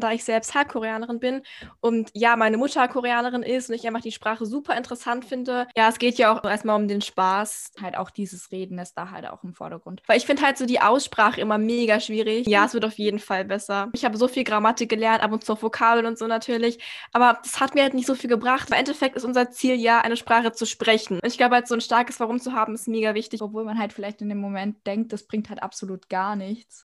da ich selbst Halbkoreanerin bin und ja, meine Mutter Koreanerin ist und ich einfach die Sprache super interessant finde. Ja, es geht ja auch erstmal um den Spaß. Halt auch dieses Reden ist da halt auch im Vordergrund. Weil ich finde halt so die Aussprache immer mega schwierig. Ja, es wird auf jeden Fall besser. Ich habe so viel Grammatik gelernt, ab und zu Vokabeln und so natürlich. Aber das hat mir halt nicht so viel gebracht. Im Endeffekt ist unser Ziel ja, eine Sprache zu sprechen. Und ich glaube halt so ein starkes Warum zu haben, ist mega wichtig. Obwohl man halt vielleicht in dem Moment denkt, das bringt halt absolut gar nichts.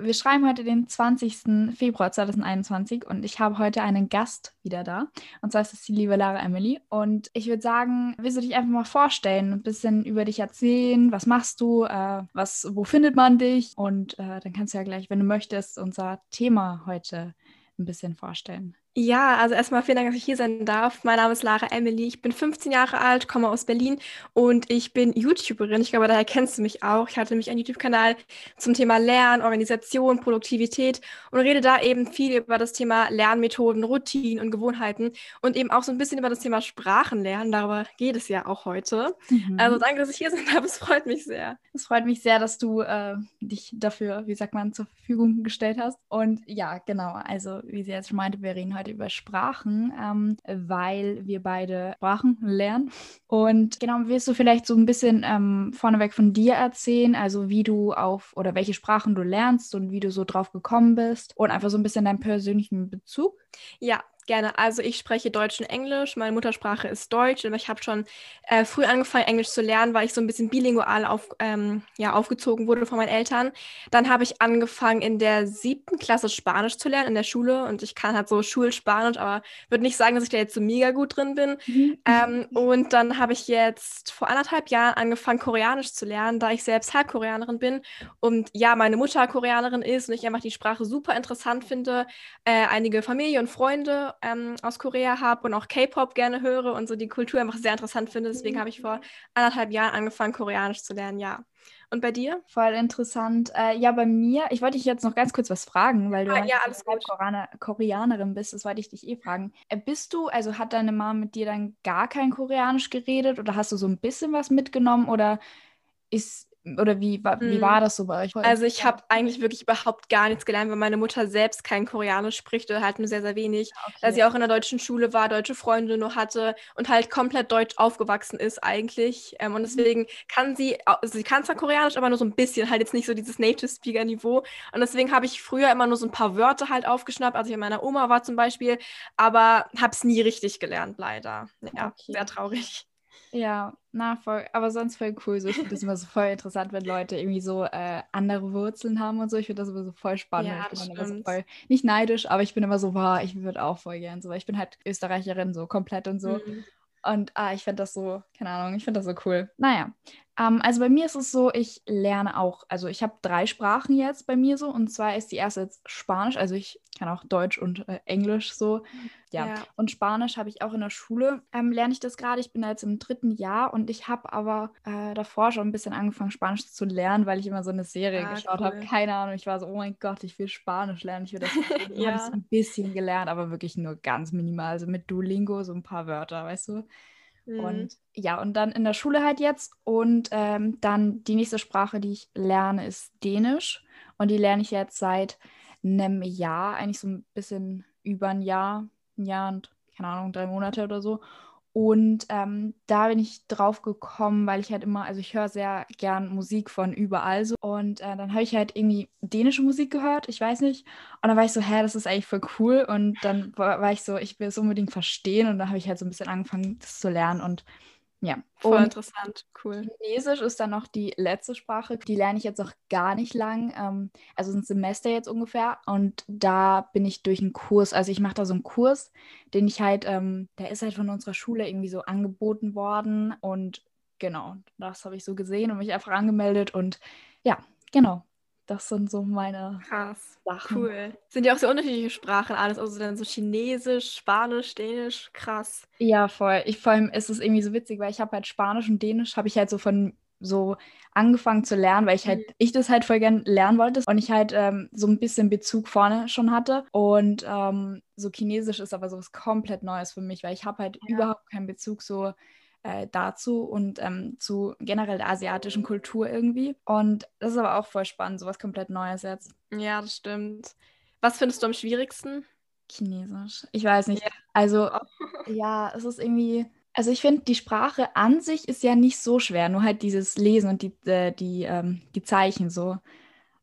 Wir schreiben heute den 20. Februar 2021 und ich habe heute einen Gast wieder da. Und zwar ist es die liebe Lara Emily. Und ich würde sagen, willst du dich einfach mal vorstellen, ein bisschen über dich erzählen? Was machst du? Äh, was, wo findet man dich? Und äh, dann kannst du ja gleich, wenn du möchtest, unser Thema heute ein bisschen vorstellen. Ja, also erstmal vielen Dank, dass ich hier sein darf. Mein Name ist Lara Emily. Ich bin 15 Jahre alt, komme aus Berlin und ich bin YouTuberin. Ich glaube, daher kennst du mich auch. Ich hatte mich einen YouTube-Kanal zum Thema Lernen, Organisation, Produktivität und rede da eben viel über das Thema Lernmethoden, Routinen und Gewohnheiten und eben auch so ein bisschen über das Thema Sprachenlernen. Darüber geht es ja auch heute. Mhm. Also danke, dass ich hier sein darf. Es freut mich sehr. Es freut mich sehr, dass du äh, dich dafür, wie sagt man, zur Verfügung gestellt hast. Und ja, genau. Also wie sie jetzt schon meinte, wir reden heute heute über Sprachen, ähm, weil wir beide Sprachen lernen. Und genau, willst du vielleicht so ein bisschen ähm, vorneweg von dir erzählen, also wie du auf oder welche Sprachen du lernst und wie du so drauf gekommen bist und einfach so ein bisschen deinen persönlichen Bezug? Ja, Gerne. Also ich spreche Deutsch und Englisch. Meine Muttersprache ist Deutsch, aber ich habe schon äh, früh angefangen, Englisch zu lernen, weil ich so ein bisschen bilingual auf, ähm, ja, aufgezogen wurde von meinen Eltern. Dann habe ich angefangen, in der siebten Klasse Spanisch zu lernen in der Schule und ich kann halt so Schulspanisch, aber würde nicht sagen, dass ich da jetzt so mega gut drin bin. Mhm. Ähm, und dann habe ich jetzt vor anderthalb Jahren angefangen, Koreanisch zu lernen, da ich selbst Halbkoreanerin bin und ja, meine Mutter Koreanerin ist und ich einfach die Sprache super interessant finde. Äh, einige Familie und Freunde ähm, aus Korea habe und auch K-Pop gerne höre und so die Kultur einfach sehr interessant finde. Deswegen mhm. habe ich vor anderthalb Jahren angefangen, Koreanisch zu lernen, ja. Und bei dir? Voll interessant. Äh, ja, bei mir, ich wollte dich jetzt noch ganz kurz was fragen, weil du ah, ja, alles Koreaner, Koreanerin bist, das wollte ich dich eh fragen. Äh, bist du, also hat deine Mama mit dir dann gar kein Koreanisch geredet oder hast du so ein bisschen was mitgenommen oder ist oder wie, wie hm. war das so bei euch? Also ich habe eigentlich wirklich überhaupt gar nichts gelernt, weil meine Mutter selbst kein Koreanisch spricht oder halt nur sehr, sehr wenig. Okay. Da sie auch in der deutschen Schule war, deutsche Freunde nur hatte und halt komplett deutsch aufgewachsen ist eigentlich. Ähm, und mhm. deswegen kann sie, also sie kann zwar Koreanisch, aber nur so ein bisschen, halt jetzt nicht so dieses Native-Speaker-Niveau. Und deswegen habe ich früher immer nur so ein paar Wörter halt aufgeschnappt, als ich bei meiner Oma war zum Beispiel, aber habe es nie richtig gelernt, leider. Ja, okay. sehr traurig. Ja, na, voll, aber sonst voll cool. So, ich finde das immer so voll interessant, wenn Leute irgendwie so äh, andere Wurzeln haben und so. Ich finde das immer so voll spannend. Ja, ich bin immer so voll, nicht neidisch, aber ich bin immer so, wow, ich würde auch voll gern so, weil ich bin halt Österreicherin so komplett und so. Mhm. Und ah, ich finde das so, keine Ahnung, ich finde das so cool. Naja, ähm, also bei mir ist es so, ich lerne auch, also ich habe drei Sprachen jetzt bei mir so. Und zwar ist die erste jetzt Spanisch, also ich kann auch Deutsch und äh, Englisch so. Ja. ja. Und Spanisch habe ich auch in der Schule, ähm, lerne ich das gerade. Ich bin jetzt im dritten Jahr und ich habe aber äh, davor schon ein bisschen angefangen, Spanisch zu lernen, weil ich immer so eine Serie ah, geschaut cool. habe. Keine Ahnung, ich war so, oh mein Gott, ich will Spanisch lernen. Ich will das. ja. habe ein bisschen gelernt, aber wirklich nur ganz minimal. Also mit Duolingo so ein paar Wörter, weißt du? Mhm. Und ja, und dann in der Schule halt jetzt. Und ähm, dann die nächste Sprache, die ich lerne, ist Dänisch. Und die lerne ich jetzt seit einem Jahr, eigentlich so ein bisschen über ein Jahr, ein Jahr und keine Ahnung, drei Monate oder so. Und ähm, da bin ich drauf gekommen, weil ich halt immer, also ich höre sehr gern Musik von überall so. Und äh, dann habe ich halt irgendwie dänische Musik gehört, ich weiß nicht. Und dann war ich so, hä, das ist eigentlich voll cool. Und dann war, war ich so, ich will es unbedingt verstehen. Und dann habe ich halt so ein bisschen angefangen, das zu lernen. Und ja. Voll und interessant, cool. Chinesisch ist dann noch die letzte Sprache. Die lerne ich jetzt auch gar nicht lang. Ähm, also ein Semester jetzt ungefähr. Und da bin ich durch einen Kurs, also ich mache da so einen Kurs, den ich halt, ähm, der ist halt von unserer Schule irgendwie so angeboten worden. Und genau, das habe ich so gesehen und mich einfach angemeldet. Und ja, genau. Das sind so meine Krass. Sachen. Cool. Sind ja auch sehr unterschiedliche Sprachen alles, also dann so Chinesisch, Spanisch, Dänisch, krass. Ja, voll. Ich, vor allem ist es irgendwie so witzig, weil ich habe halt Spanisch und Dänisch habe ich halt so von so angefangen zu lernen, weil ich halt, mhm. ich das halt voll gern lernen wollte und ich halt ähm, so ein bisschen Bezug vorne schon hatte. Und ähm, so Chinesisch ist aber so was komplett Neues für mich, weil ich habe halt ja. überhaupt keinen Bezug so äh, dazu und ähm, zu generell der asiatischen Kultur irgendwie. Und das ist aber auch voll spannend, sowas komplett Neues jetzt. Ja, das stimmt. Was findest du am schwierigsten? Chinesisch. Ich weiß nicht. Ja. Also, ja, es ist irgendwie. Also ich finde, die Sprache an sich ist ja nicht so schwer, nur halt dieses Lesen und die, äh, die, ähm, die Zeichen so.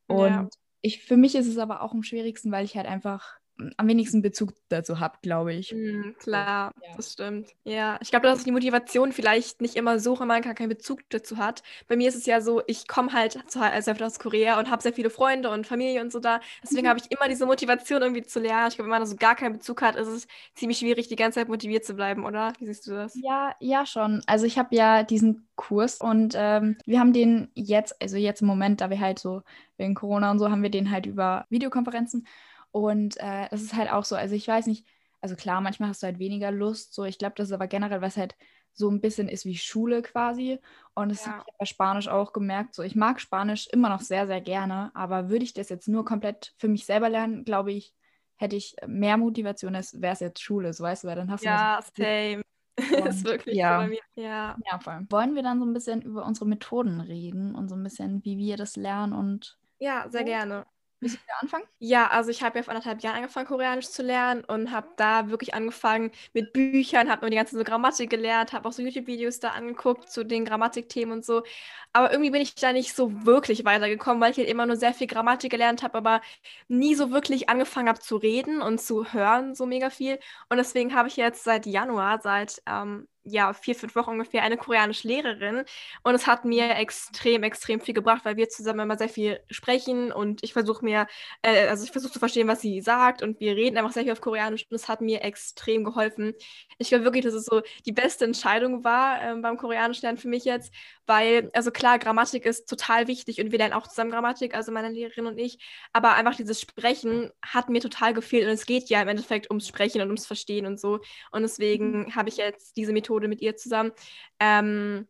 Und ja. ich, für mich ist es aber auch am schwierigsten, weil ich halt einfach am wenigsten Bezug dazu habt, glaube ich. Mm, klar, ja. das stimmt. Ja, ich glaube, dass die Motivation vielleicht nicht immer so, wenn man gar keinen Bezug dazu hat. Bei mir ist es ja so, ich komme halt zu, also aus Korea und habe sehr viele Freunde und Familie und so da. Deswegen mhm. habe ich immer diese Motivation irgendwie zu lernen. Ich glaube, wenn man so gar keinen Bezug hat, ist es ziemlich schwierig, die ganze Zeit motiviert zu bleiben, oder? Wie siehst du das? Ja, ja schon. Also ich habe ja diesen Kurs und ähm, wir haben den jetzt, also jetzt im Moment, da wir halt so wegen Corona und so, haben wir den halt über Videokonferenzen. Und äh, das ist halt auch so, also ich weiß nicht, also klar, manchmal hast du halt weniger Lust, so ich glaube, das ist aber generell, was halt so ein bisschen ist wie Schule quasi. Und das ja. habe ich bei Spanisch auch gemerkt. So, ich mag Spanisch immer noch sehr, sehr gerne, aber würde ich das jetzt nur komplett für mich selber lernen, glaube ich, hätte ich mehr Motivation, als wäre es jetzt Schule, so weißt du, weil dann hast du. Ja, same. ist wirklich ja. so bei mir. Ja. ja, voll. Wollen wir dann so ein bisschen über unsere Methoden reden und so ein bisschen, wie wir das lernen und. Ja, sehr gerne. Willst du anfangen? Ja, also ich habe ja vor anderthalb Jahren angefangen, Koreanisch zu lernen und habe da wirklich angefangen mit Büchern, habe mir die ganze so Grammatik gelernt, habe auch so YouTube-Videos da angeguckt zu den Grammatikthemen und so. Aber irgendwie bin ich da nicht so wirklich weitergekommen, weil ich halt immer nur sehr viel Grammatik gelernt habe, aber nie so wirklich angefangen habe zu reden und zu hören, so mega viel. Und deswegen habe ich jetzt seit Januar, seit ähm, ja, vier, fünf Wochen ungefähr eine koreanische Lehrerin. Und es hat mir extrem, extrem viel gebracht, weil wir zusammen immer sehr viel sprechen und ich versuche mir, äh, also ich versuche zu verstehen, was sie sagt und wir reden einfach sehr viel auf Koreanisch und es hat mir extrem geholfen. Ich glaube wirklich, dass es so die beste Entscheidung war äh, beim Koreanisch lernen für mich jetzt, weil, also klar, Grammatik ist total wichtig und wir lernen auch zusammen Grammatik, also meine Lehrerin und ich, aber einfach dieses Sprechen hat mir total gefehlt und es geht ja im Endeffekt ums Sprechen und ums Verstehen und so. Und deswegen mhm. habe ich jetzt diese Methode mit ihr zusammen. Ähm,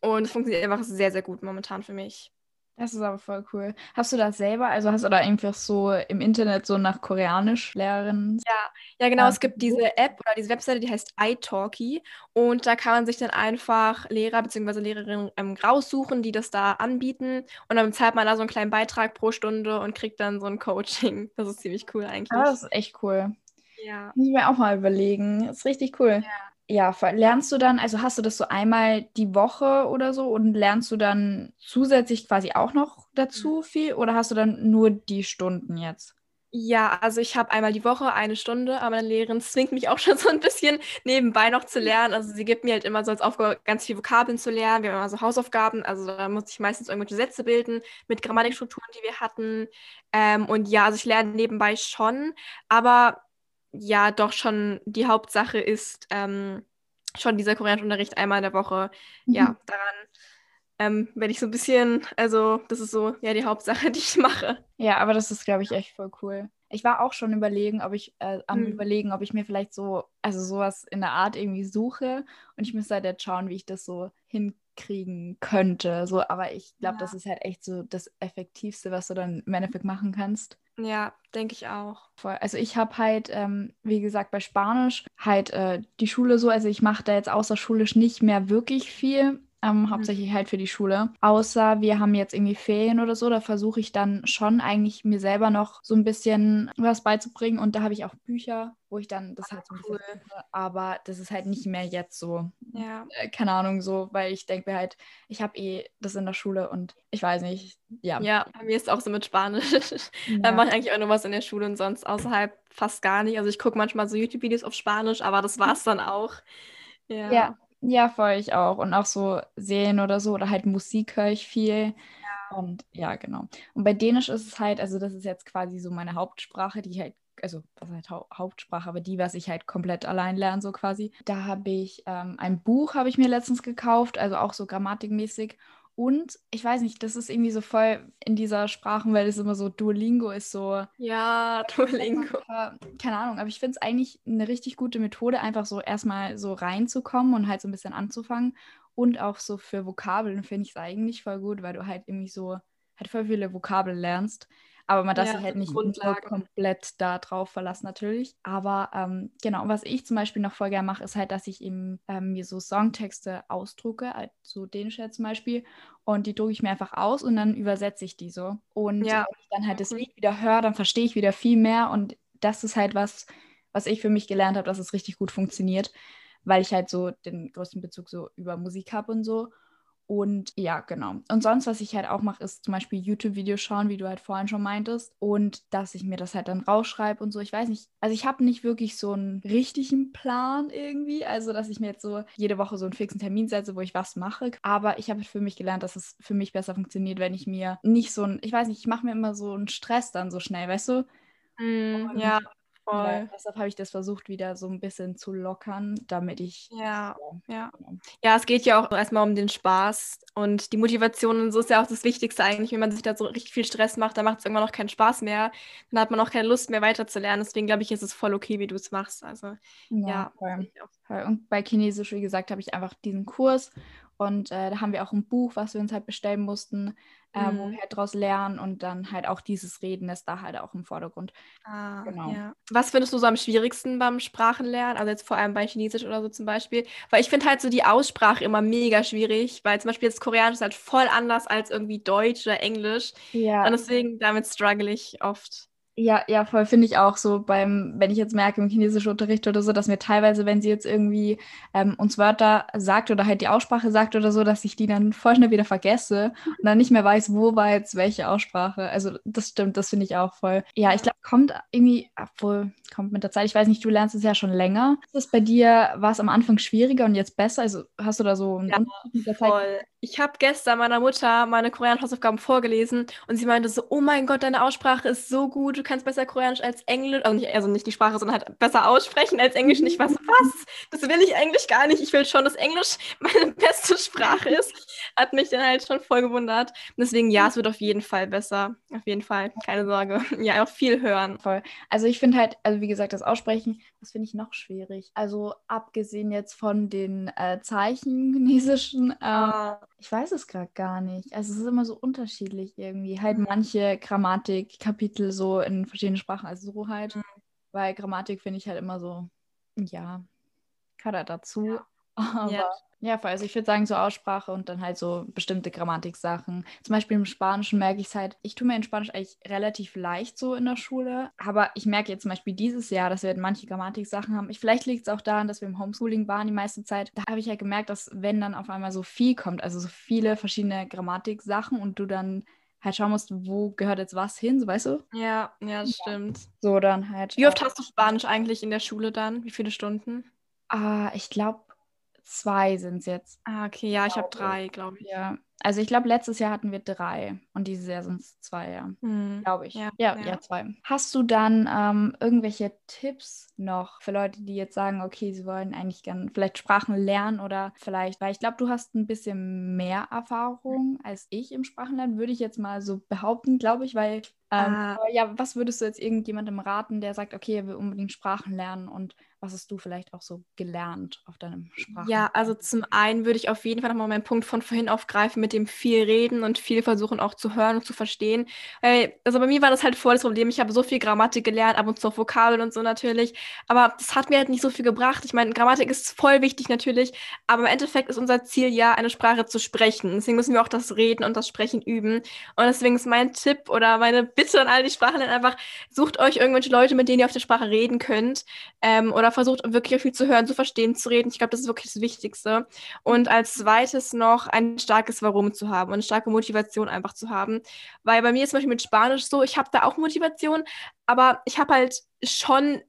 und es funktioniert einfach sehr, sehr gut momentan für mich. Das ist aber voll cool. Hast du das selber, also hast du da einfach so im Internet so nach Koreanisch Lehrerinnen? Ja, ja genau. Ja. Es gibt diese App oder diese Webseite, die heißt iTalki und da kann man sich dann einfach Lehrer bzw. Lehrerinnen ähm, raussuchen, die das da anbieten und dann zahlt man da so einen kleinen Beitrag pro Stunde und kriegt dann so ein Coaching. Das ist ziemlich cool eigentlich. Ah, das ist echt cool. Ja. Muss ich mir auch mal überlegen. Das ist richtig cool. Ja ja, lernst du dann, also hast du das so einmal die Woche oder so und lernst du dann zusätzlich quasi auch noch dazu mhm. viel oder hast du dann nur die Stunden jetzt? Ja, also ich habe einmal die Woche eine Stunde, aber meine Lehrerin zwingt mich auch schon so ein bisschen nebenbei noch zu lernen. Also sie gibt mir halt immer so als Aufgabe, ganz viele Vokabeln zu lernen. Wir haben immer so Hausaufgaben, also da muss ich meistens irgendwelche Sätze bilden mit Grammatikstrukturen, die wir hatten. Ähm, und ja, also ich lerne nebenbei schon, aber ja doch schon die Hauptsache ist ähm, schon dieser Koreanischunterricht einmal in der Woche. Mhm. Ja, daran ähm, werde ich so ein bisschen, also das ist so ja die Hauptsache, die ich mache. Ja, aber das ist, glaube ich, echt voll cool. Ich war auch schon überlegen, ob ich äh, am mhm. überlegen, ob ich mir vielleicht so, also sowas in der Art irgendwie suche. Und ich müsste halt jetzt schauen, wie ich das so hinkriegen könnte. So, aber ich glaube, ja. das ist halt echt so das Effektivste, was du dann im Endeffekt machen kannst. Ja, denke ich auch. Also ich habe halt, ähm, wie gesagt, bei Spanisch halt äh, die Schule so, also ich mache da jetzt außerschulisch nicht mehr wirklich viel. Ähm, mhm. Hauptsächlich halt für die Schule. Außer wir haben jetzt irgendwie Ferien oder so, da versuche ich dann schon eigentlich mir selber noch so ein bisschen was beizubringen. Und da habe ich auch Bücher, wo ich dann das halt so. Cool. Aber das ist halt nicht mehr jetzt so. Ja. Äh, keine Ahnung, so, weil ich denke mir halt, ich habe eh das in der Schule und ich weiß nicht. Ja. Ja, bei mir ist es auch so mit Spanisch. Ja. da mache ich eigentlich auch nur was in der Schule und sonst außerhalb fast gar nicht. Also ich gucke manchmal so YouTube-Videos auf Spanisch, aber das war es dann auch. Ja. ja. Ja, voll ich auch. Und auch so Serien oder so oder halt Musik höre ich viel. Ja. Und ja, genau. Und bei Dänisch ist es halt, also das ist jetzt quasi so meine Hauptsprache, die halt, also was halt ha Hauptsprache, aber die, was ich halt komplett allein lerne, so quasi. Da habe ich ähm, ein Buch, habe ich mir letztens gekauft, also auch so grammatikmäßig. Und ich weiß nicht, das ist irgendwie so voll in dieser Sprachenwelt ist immer so, Duolingo ist so. Ja, Duolingo. Keine Ahnung, aber ich finde es eigentlich eine richtig gute Methode, einfach so erstmal so reinzukommen und halt so ein bisschen anzufangen. Und auch so für Vokabeln finde ich es eigentlich voll gut, weil du halt irgendwie so halt voll viele Vokabeln lernst. Aber man darf Ja, sich halt so nicht komplett da drauf verlassen, natürlich. Aber ähm, genau, was ich zum Beispiel noch voll gerne mache, ist halt, dass ich eben ähm, mir so Songtexte ausdrucke, also dänisch jetzt zum Beispiel. Und die drucke ich mir einfach aus und dann übersetze ich die so. Und Ja. wenn ich dann halt das Cool. Lied wieder höre, dann verstehe ich wieder viel mehr. Und das ist halt was, was ich für mich gelernt habe, dass es richtig gut funktioniert, weil ich halt so den größten Bezug so über Musik habe und so. Und ja, genau. Und sonst, was ich halt auch mache, ist zum Beispiel YouTube-Videos schauen, wie du halt vorhin schon meintest. Und dass ich mir das halt dann rausschreibe und so. Ich weiß nicht, also ich habe nicht wirklich so einen richtigen Plan irgendwie. Also, dass ich mir jetzt so jede Woche so einen fixen Termin setze, wo ich was mache. Aber ich habe für mich gelernt, dass es für mich besser funktioniert, wenn ich mir nicht so ein, ich weiß nicht, ich mache mir immer so einen Stress dann so schnell, weißt du? Mm, Ja, voll. deshalb habe ich das versucht, wieder so ein bisschen zu lockern, damit ich. Ja, ja. genau. Ja, es geht ja auch erstmal um den Spaß und die Motivation und so ist ja auch das Wichtigste eigentlich. Wenn man sich da so richtig viel Stress macht, dann macht es irgendwann noch keinen Spaß mehr. Dann hat man auch keine Lust mehr weiterzulernen. Deswegen glaube ich, ist es voll okay, wie du es machst. Also, ja. Voll. Und bei Chinesisch, wie gesagt, habe ich einfach diesen Kurs und äh, da haben wir auch ein Buch, was wir uns halt bestellen mussten, äh, wo Mhm. wir halt draus lernen und dann halt auch dieses Reden ist da halt auch im Vordergrund. Ah, Genau. ja. Was findest du so am schwierigsten beim Sprachenlernen? Also jetzt vor allem bei Chinesisch oder so zum Beispiel. Weil ich finde halt so die Aussprache immer mega schwierig, weil zum Beispiel jetzt Koreanisch ist halt voll anders als irgendwie Deutsch oder Englisch. Ja, Und deswegen damit struggle ich oft. Ja, ja, voll finde ich auch so beim, wenn ich jetzt merke im chinesischen Unterricht oder so, dass mir teilweise, wenn sie jetzt irgendwie ähm, uns Wörter sagt oder halt die Aussprache sagt oder so, dass ich die dann voll schnell wieder vergesse und dann nicht mehr weiß, wo war jetzt welche Aussprache. Also das stimmt, das finde ich auch voll. Ja, ich glaube, kommt irgendwie, obwohl, kommt mit der Zeit. Ich weiß nicht, du lernst es ja schon länger. Ist es bei dir, war es am Anfang schwieriger und jetzt besser? Also hast du da so einen Ja, mit der Zeit? Voll. Ich habe gestern meiner Mutter meine Koreanisch-Hausaufgaben vorgelesen und sie meinte so, oh mein Gott, deine Aussprache ist so gut, du kannst besser Koreanisch als Englisch, also nicht, also nicht die Sprache, sondern halt besser aussprechen als Englisch. Und ich war so, was? Das will ich eigentlich gar nicht. Ich will schon, dass Englisch meine beste Sprache ist. Hat mich dann halt schon voll gewundert. Und deswegen, ja, es wird auf jeden Fall besser. Auf jeden Fall, keine Sorge. Ja, auch viel hören. Voll. Also ich finde halt, also wie gesagt, das Aussprechen, das finde ich noch schwierig. Also abgesehen jetzt von den äh, Zeichen chinesischen, ähm, Ah, ich weiß es gerade gar nicht. Also es ist immer so unterschiedlich irgendwie. Halt Mhm. manche Grammatikkapitel so in verschiedenen Sprachen, also so halt. Mhm. Weil Grammatik finde ich halt immer so, ja, gehört halt dazu. Aber Ja. Ja, voll. Also ich würde sagen, so Aussprache und dann halt so bestimmte Grammatiksachen. Zum Beispiel im Spanischen merke ich es halt, ich tue mir in Spanisch eigentlich relativ leicht so in der Schule. Aber ich merke jetzt zum Beispiel dieses Jahr, dass wir halt manche Grammatiksachen haben. Ich, vielleicht liegt es auch daran, dass wir im Homeschooling waren die meiste Zeit. Da habe ich halt gemerkt, dass wenn dann auf einmal so viel kommt, also so viele verschiedene Grammatiksachen und du dann halt schauen musst, wo gehört jetzt was hin, so weißt du? ja, ja, das stimmt. So dann halt. Wie oft hast du Spanisch eigentlich in der Schule dann? Wie viele Stunden? Ah, ich glaube, zwei sind es jetzt. Ah, okay, ja, ich habe drei, glaube ich. Ja, also ich glaube, letztes Jahr hatten wir drei und dieses Jahr sind es zwei, ja. Hm. Glaube ich. Ja, Ja, ja. ja, zwei. Hast du dann ähm, irgendwelche Tipps noch für Leute, die jetzt sagen, okay, sie wollen eigentlich gern vielleicht Sprachen lernen oder vielleicht, weil ich glaube, du hast ein bisschen mehr Erfahrung als ich im Sprachenlernen, würde ich jetzt mal so behaupten, glaube ich, weil ähm, Ah. ja, was würdest du jetzt irgendjemandem raten, der sagt, okay, er will unbedingt Sprachen lernen und was hast du vielleicht auch so gelernt auf deinem Sprachen? Ja, also zum einen würde ich auf jeden Fall nochmal meinen Punkt von vorhin aufgreifen mit dem viel reden und viel versuchen auch zu hören und zu verstehen. Also bei mir war das halt voll das Problem. Ich habe so viel Grammatik gelernt, ab und zu auch Vokabeln und so natürlich. Aber das hat mir halt nicht so viel gebracht. Ich meine, Grammatik ist voll wichtig natürlich, aber im Endeffekt ist unser Ziel ja, eine Sprache zu sprechen. Deswegen müssen wir auch das Reden und das Sprechen üben. Und deswegen ist mein Tipp oder meine Bitte an all die Sprachenlerner einfach, sucht euch irgendwelche Leute, mit denen ihr auf der Sprache reden könnt. Ähm, oder versucht wirklich viel zu hören, zu verstehen, zu reden. Ich glaube, das ist wirklich das Wichtigste. Und als zweites noch ein starkes Warum zu haben und eine starke Motivation einfach zu haben. Weil bei mir ist zum Beispiel mit Spanisch so, ich habe da auch Motivation, aber ich habe halt schon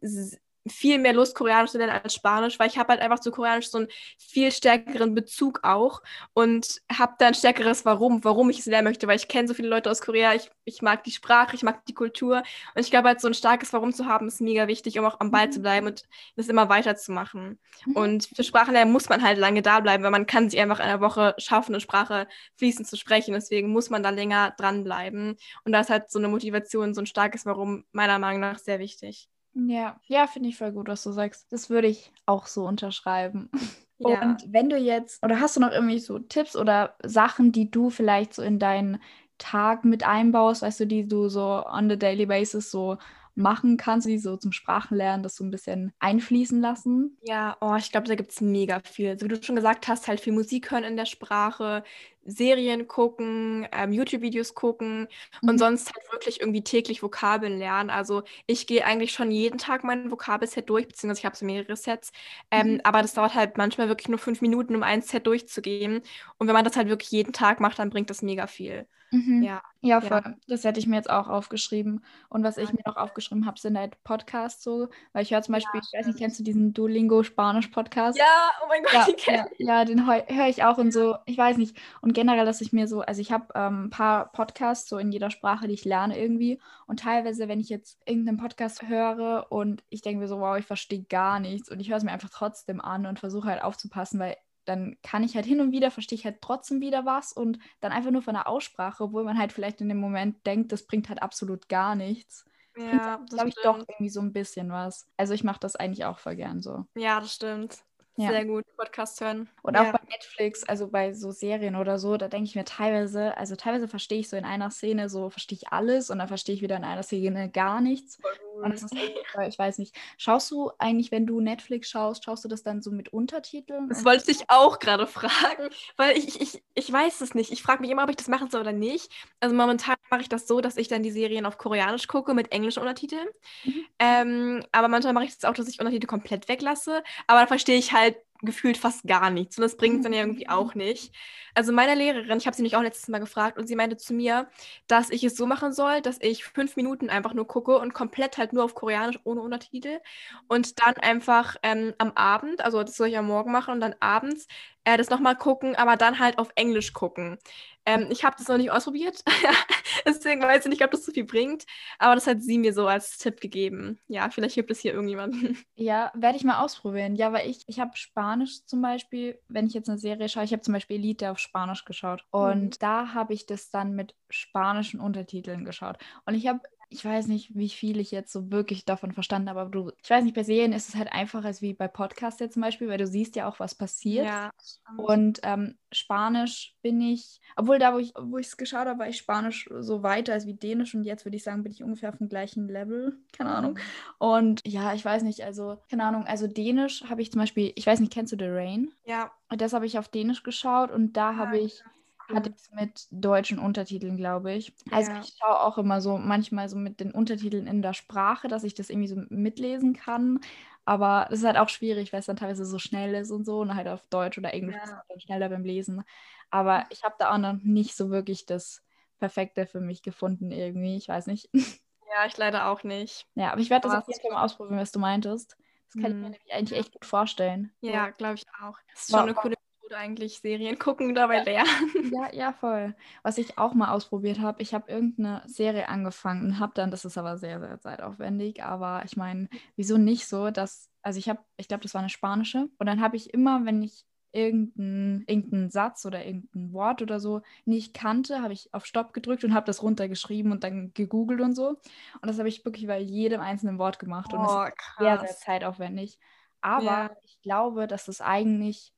viel mehr Lust, Koreanisch zu lernen als Spanisch, weil ich habe halt einfach zu Koreanisch so einen viel stärkeren Bezug auch und habe da ein stärkeres Warum, warum ich es lernen möchte, weil ich kenne so viele Leute aus Korea, ich, ich mag die Sprache, ich mag die Kultur und ich glaube halt so ein starkes Warum zu haben, ist mega wichtig, um auch am Ball zu bleiben und das immer weiterzumachen. Mhm. Und für Sprachenlernen muss man halt lange da bleiben, weil man kann sich einfach in einer Woche schaffen, eine Sprache fließend zu sprechen. Deswegen muss man da länger dranbleiben. Und da ist halt so eine Motivation, so ein starkes Warum meiner Meinung nach sehr wichtig. Ja, ja, finde ich voll gut, was du sagst. Das würde ich auch so unterschreiben. Ja. Und wenn du jetzt, oder hast du noch irgendwie so Tipps oder Sachen, die du vielleicht so in deinen Tag mit einbaust, weißt du, die du so on the daily basis so machen kannst, die so zum Sprachenlernen das so ein bisschen einfließen lassen? Ja, oh, ich glaube, da gibt es mega viel. So wie du schon gesagt hast, halt viel Musik hören in der Sprache, Serien gucken, ähm, YouTube-Videos gucken mhm. und sonst halt wirklich irgendwie täglich Vokabeln lernen. Also ich gehe eigentlich schon jeden Tag mein Vokabelset durch, beziehungsweise ich habe so mehrere Sets. Ähm, mhm. Aber das dauert halt manchmal wirklich nur fünf Minuten, um ein Set durchzugehen. Und wenn man das halt wirklich jeden Tag macht, dann bringt das mega viel. Mhm. Ja. Ja, voll. Ja. Das hätte ich mir jetzt auch aufgeschrieben. Und was ich mir noch aufgeschrieben habe, sind halt Podcasts so. Weil ich höre zum Beispiel, ja, ich weiß nicht, kennst du diesen Duolingo-Spanisch-Podcast? Ja, oh mein Gott, ja, den kenn ich. Ja, den höre ich auch und so. Ich weiß nicht. Und generell, dass ich mir so, also ich habe ähm, ein paar Podcasts so in jeder Sprache, die ich lerne irgendwie. Und teilweise, wenn ich jetzt irgendeinen Podcast höre und ich denke mir so, wow, ich verstehe gar nichts. Und ich höre es mir einfach trotzdem an und versuche halt aufzupassen, weil dann kann ich halt hin und wieder, verstehe ich halt trotzdem wieder was und dann einfach nur von der Aussprache, obwohl man halt vielleicht in dem Moment denkt, das bringt halt absolut gar nichts. Ja, das glaube ich doch irgendwie so ein bisschen was. Also ich mache das eigentlich auch voll gern so. Ja, das stimmt. Ja. Sehr gut, Podcast hören. Und ja. auch bei Netflix, also bei so Serien oder so, da denke ich mir teilweise, also teilweise verstehe ich so in einer Szene so, verstehe ich alles und dann verstehe ich wieder in einer Szene gar nichts. Und das ist ich weiß nicht. Schaust du eigentlich, wenn du Netflix schaust, schaust du das dann so mit Untertiteln? Das wollte ich auch gerade fragen, weil ich, ich, ich weiß es nicht. Ich frage mich immer, ob ich das machen soll oder nicht. Also momentan mache ich das so, dass ich dann die Serien auf Koreanisch gucke mit englischen Untertiteln. Mhm. Ähm, aber manchmal mache ich es auch, dass ich Untertitel komplett weglasse. Aber da verstehe ich halt gefühlt fast gar nichts. Und das bringt es dann ja irgendwie auch nicht. Also meine Lehrerin, ich habe sie nämlich auch letztes Mal gefragt und sie meinte zu mir, dass ich es so machen soll, dass ich fünf Minuten einfach nur gucke und komplett halt nur auf Koreanisch ohne Untertitel und dann einfach ähm, am Abend, also das soll ich am Morgen machen und dann abends äh, das nochmal gucken, aber dann halt auf Englisch gucken. Ähm, ich habe das noch nicht ausprobiert, deswegen weiß ich nicht, ob das so viel bringt, aber das hat sie mir so als Tipp gegeben. Ja, vielleicht gibt es hier irgendjemanden. Ja, werde ich mal ausprobieren. Ja, weil ich, ich habe Spanisch zum Beispiel, wenn ich jetzt eine Serie schaue, ich habe zum Beispiel Elite auf Spanisch geschaut und mhm. da habe ich das dann mit spanischen Untertiteln geschaut. Und ich habe ich weiß nicht, wie viel ich jetzt so wirklich davon verstanden habe, aber du, ich weiß nicht, bei Serien ist es halt einfacher als wie bei Podcasts jetzt zum Beispiel, weil du siehst ja auch, was passiert. Ja, und ähm, Spanisch bin ich, obwohl da, wo ich wo es geschaut habe, war ich Spanisch so weiter als wie Dänisch und jetzt würde ich sagen, bin ich ungefähr auf dem gleichen Level, keine Ahnung. Und ja, ich weiß nicht, also, keine Ahnung, also Dänisch habe ich zum Beispiel, ich weiß nicht, kennst du The Rain? Ja. Das habe ich auf Dänisch geschaut und da ja, habe ich hatte ich es mit deutschen Untertiteln, glaube ich. Also ja. ich schaue auch immer so manchmal so mit den Untertiteln in der Sprache, dass ich das irgendwie so mitlesen kann. Aber das ist halt auch schwierig, weil es dann teilweise so schnell ist und so und halt auf Deutsch oder Englisch ja. ist dann schneller beim Lesen. Aber ich habe da auch noch nicht so wirklich das Perfekte für mich gefunden irgendwie. Ich weiß nicht. Ja, ich leider auch nicht. Ja, aber ich werde das auf jeden Fall mal ausprobieren, was du meintest. Das kann ich mir mhm. eigentlich echt gut vorstellen. Ja, glaube ich auch. Das ist schon eine coole eigentlich Serien gucken, dabei lernen. Ja, ja, voll. Was ich auch mal ausprobiert habe, ich habe irgendeine Serie angefangen und habe dann, das ist aber sehr, sehr zeitaufwendig, aber ich meine, wieso nicht so, dass, also ich habe, ich glaube, das war eine spanische und dann habe ich immer, wenn ich irgendeinen irgendein Satz oder irgendein Wort oder so nicht kannte, habe ich auf Stopp gedrückt und habe das runtergeschrieben und dann gegoogelt und so. Und das habe ich wirklich bei jedem einzelnen Wort gemacht oh, und das ist sehr, sehr zeitaufwendig. Aber ja. ich glaube, dass es eigentlich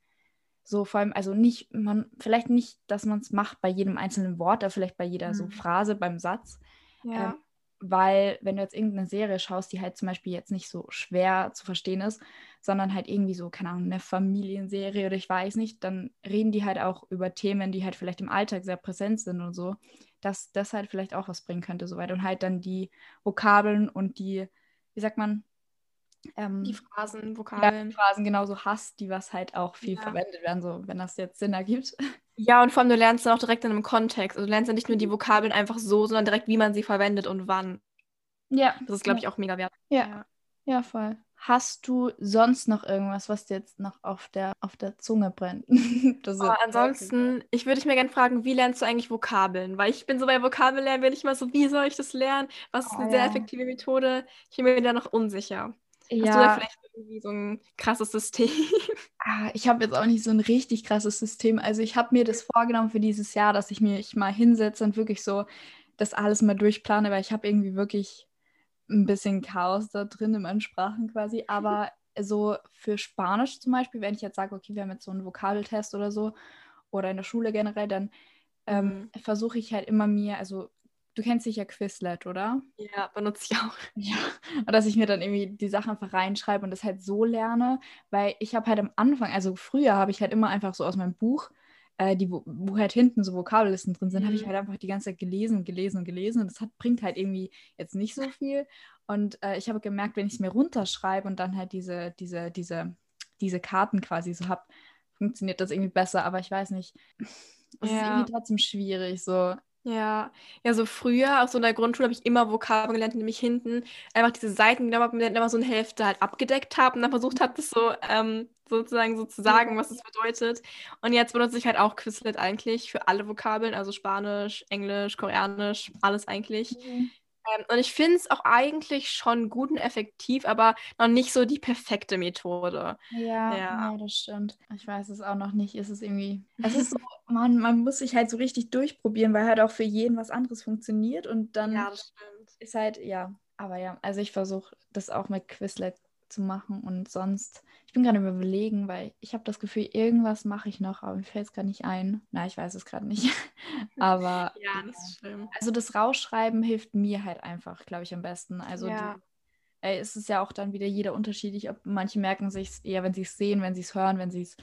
so vor allem, also nicht, man, vielleicht nicht, dass man es macht bei jedem einzelnen Wort, aber vielleicht bei jeder mhm. so Phrase beim Satz. Ja. Ähm, weil, wenn du jetzt irgendeine Serie schaust, die halt zum Beispiel jetzt nicht so schwer zu verstehen ist, sondern halt irgendwie so, keine Ahnung, eine Familienserie oder ich weiß nicht, dann reden die halt auch über Themen, die halt vielleicht im Alltag sehr präsent sind und so, dass das halt vielleicht auch was bringen könnte, soweit. Und halt dann die Vokabeln und die, wie sagt man, ähm, die Phrasen, Vokabeln. Ja, Phrasen genauso hast, die was halt auch viel ja. verwendet werden, so wenn das jetzt Sinn ergibt. Ja, und vor allem du lernst dann auch direkt in einem Kontext. Also du lernst ja nicht nur die Vokabeln einfach so, sondern direkt, wie man sie verwendet und wann. Ja. Das ist, glaube ich, auch mega wert. Ja. ja. Ja, voll. Hast du sonst noch irgendwas, was dir jetzt noch auf der, auf der Zunge brennt? oh, ansonsten, ich würde dich mir gerne fragen, wie lernst du eigentlich Vokabeln? Weil ich bin so bei Vokabellernen, bin ich mal so, wie soll ich das lernen? Was ist eine oh, sehr effektive Methode? Ich bin mir da noch unsicher. Ja. Hast du da vielleicht irgendwie so ein krasses System? Ah, ich habe jetzt auch nicht so ein richtig krasses System. Also ich habe mir das vorgenommen für dieses Jahr, dass ich mich mal hinsetze und wirklich so das alles mal durchplane, weil ich habe irgendwie wirklich ein bisschen Chaos da drin in meinen Sprachen quasi. Aber so für Spanisch zum Beispiel, wenn ich jetzt sage, okay, wir haben jetzt so einen Vokabeltest oder so, oder in der Schule generell, dann ähm, mhm. versuche ich halt immer mir, also du kennst sicher Quizlet, oder? Ja, benutze ich auch. Ja, und dass ich mir dann irgendwie die Sachen einfach reinschreibe und das halt so lerne, weil ich habe halt am Anfang, also früher habe ich halt immer einfach so aus meinem Buch, äh, die, wo, wo, halt hinten so Vokabellisten drin sind, mhm. habe ich halt einfach die ganze Zeit gelesen und gelesen und gelesen und das hat, bringt halt irgendwie jetzt nicht so viel. Und äh, ich habe gemerkt, wenn ich es mir runterschreibe und dann halt diese, diese, diese, diese Karten quasi so habe, funktioniert das irgendwie besser, aber ich weiß nicht. Es ja. ist irgendwie trotzdem schwierig. So, ja, ja, so früher, auch so in der Grundschule, habe ich immer Vokabeln gelernt, indem ich hinten einfach diese Seiten genommen habe und dann immer so eine Hälfte halt abgedeckt habe und dann versucht habe, das so ähm, sozusagen so zu sagen, was das bedeutet. Und jetzt benutze ich halt auch Quizlet eigentlich für alle Vokabeln, also Spanisch, Englisch, Koreanisch, alles eigentlich. Mhm. Ähm, und ich finde es auch eigentlich schon gut und effektiv, aber noch nicht so die perfekte Methode. Ja, ja, ja. das stimmt. Ich weiß es auch noch nicht. Ist es irgendwie. Es ist so, man, man muss sich halt so richtig durchprobieren, weil halt auch für jeden was anderes funktioniert und dann ja, das stimmt. ist halt, ja. Aber ja, also ich versuche das auch mit Quizlet zu machen und sonst, ich bin gerade überlegen, weil ich habe das Gefühl, irgendwas mache ich noch, aber mir fällt es gerade nicht ein. Na, ich weiß es gerade nicht. aber ja, das ist schlimm. Also das Rausschreiben hilft mir halt einfach, glaube ich, am besten. Also ja. die, ey, es ist ja auch dann wieder jeder unterschiedlich, ob manche merken sich eher, wenn sie es sehen, wenn sie es hören, wenn sie es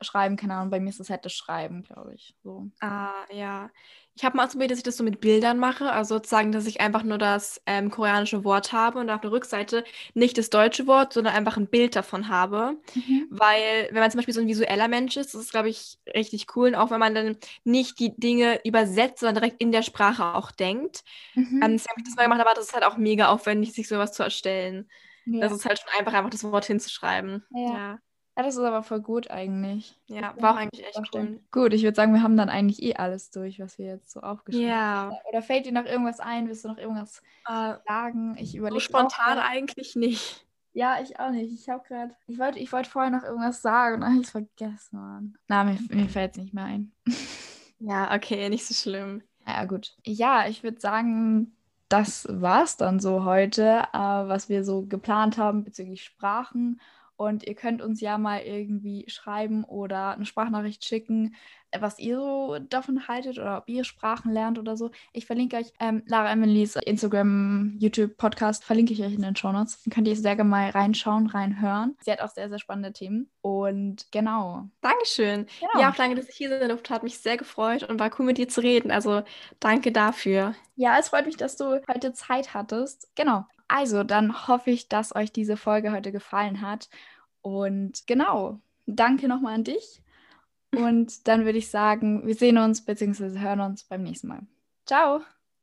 schreiben, keine Ahnung, bei mir ist es halt das Schreiben, glaube ich. So. Ah, ja. Ich habe mal ausprobiert, dass ich das so mit Bildern mache, also sozusagen, dass ich einfach nur das ähm, koreanische Wort habe und auf der Rückseite nicht das deutsche Wort, sondern einfach ein Bild davon habe. Mhm. Weil, wenn man zum Beispiel so ein visueller Mensch ist, das ist, glaube ich, richtig cool. Und auch wenn man dann nicht die Dinge übersetzt, sondern direkt in der Sprache auch denkt. Mhm. Ähm, das habe ich das mal gemacht, aber das ist halt auch mega aufwendig, sich sowas zu erstellen. Ja. Das ist halt schon einfach, einfach das Wort hinzuschreiben. ja. ja. Ja, das ist aber voll gut eigentlich. Ja, war auch eigentlich echt cool. Gut, ich würde sagen, wir haben dann eigentlich eh alles durch, was wir jetzt so aufgeschrieben ja. haben. Oder fällt dir noch irgendwas ein? Willst du noch irgendwas äh, sagen? Ich überlege. So spontan eigentlich nicht. Ja, ich auch nicht. Ich habe gerade. Ich wollte ich wollt vorher noch irgendwas sagen und habe es vergessen, Mann. Na, mir, mir fällt es nicht mehr ein. ja, okay, nicht so schlimm. Ja, gut. Ja, ich würde sagen, das war es dann so heute, äh, was wir so geplant haben bezüglich Sprachen und ihr könnt uns ja mal irgendwie schreiben oder eine Sprachnachricht schicken, was ihr so davon haltet oder ob ihr Sprachen lernt oder so. Ich verlinke euch ähm, Lara Emilys Instagram, YouTube, Podcast, verlinke ich euch in den Show Notes. Dann könnt ihr sehr gerne mal reinschauen, reinhören. Sie hat auch sehr, sehr spannende Themen. Und genau. Dankeschön. Genau. Ja, auch danke, dass ich hier sein durfte. Hat mich sehr gefreut und war cool mit dir zu reden. Also danke dafür. Ja, es freut mich, dass du heute Zeit hattest. Genau. Also, dann hoffe ich, dass euch diese Folge heute gefallen hat. Und genau, danke nochmal an dich. Und dann würde ich sagen, wir sehen uns bzw. hören uns beim nächsten Mal. Ciao!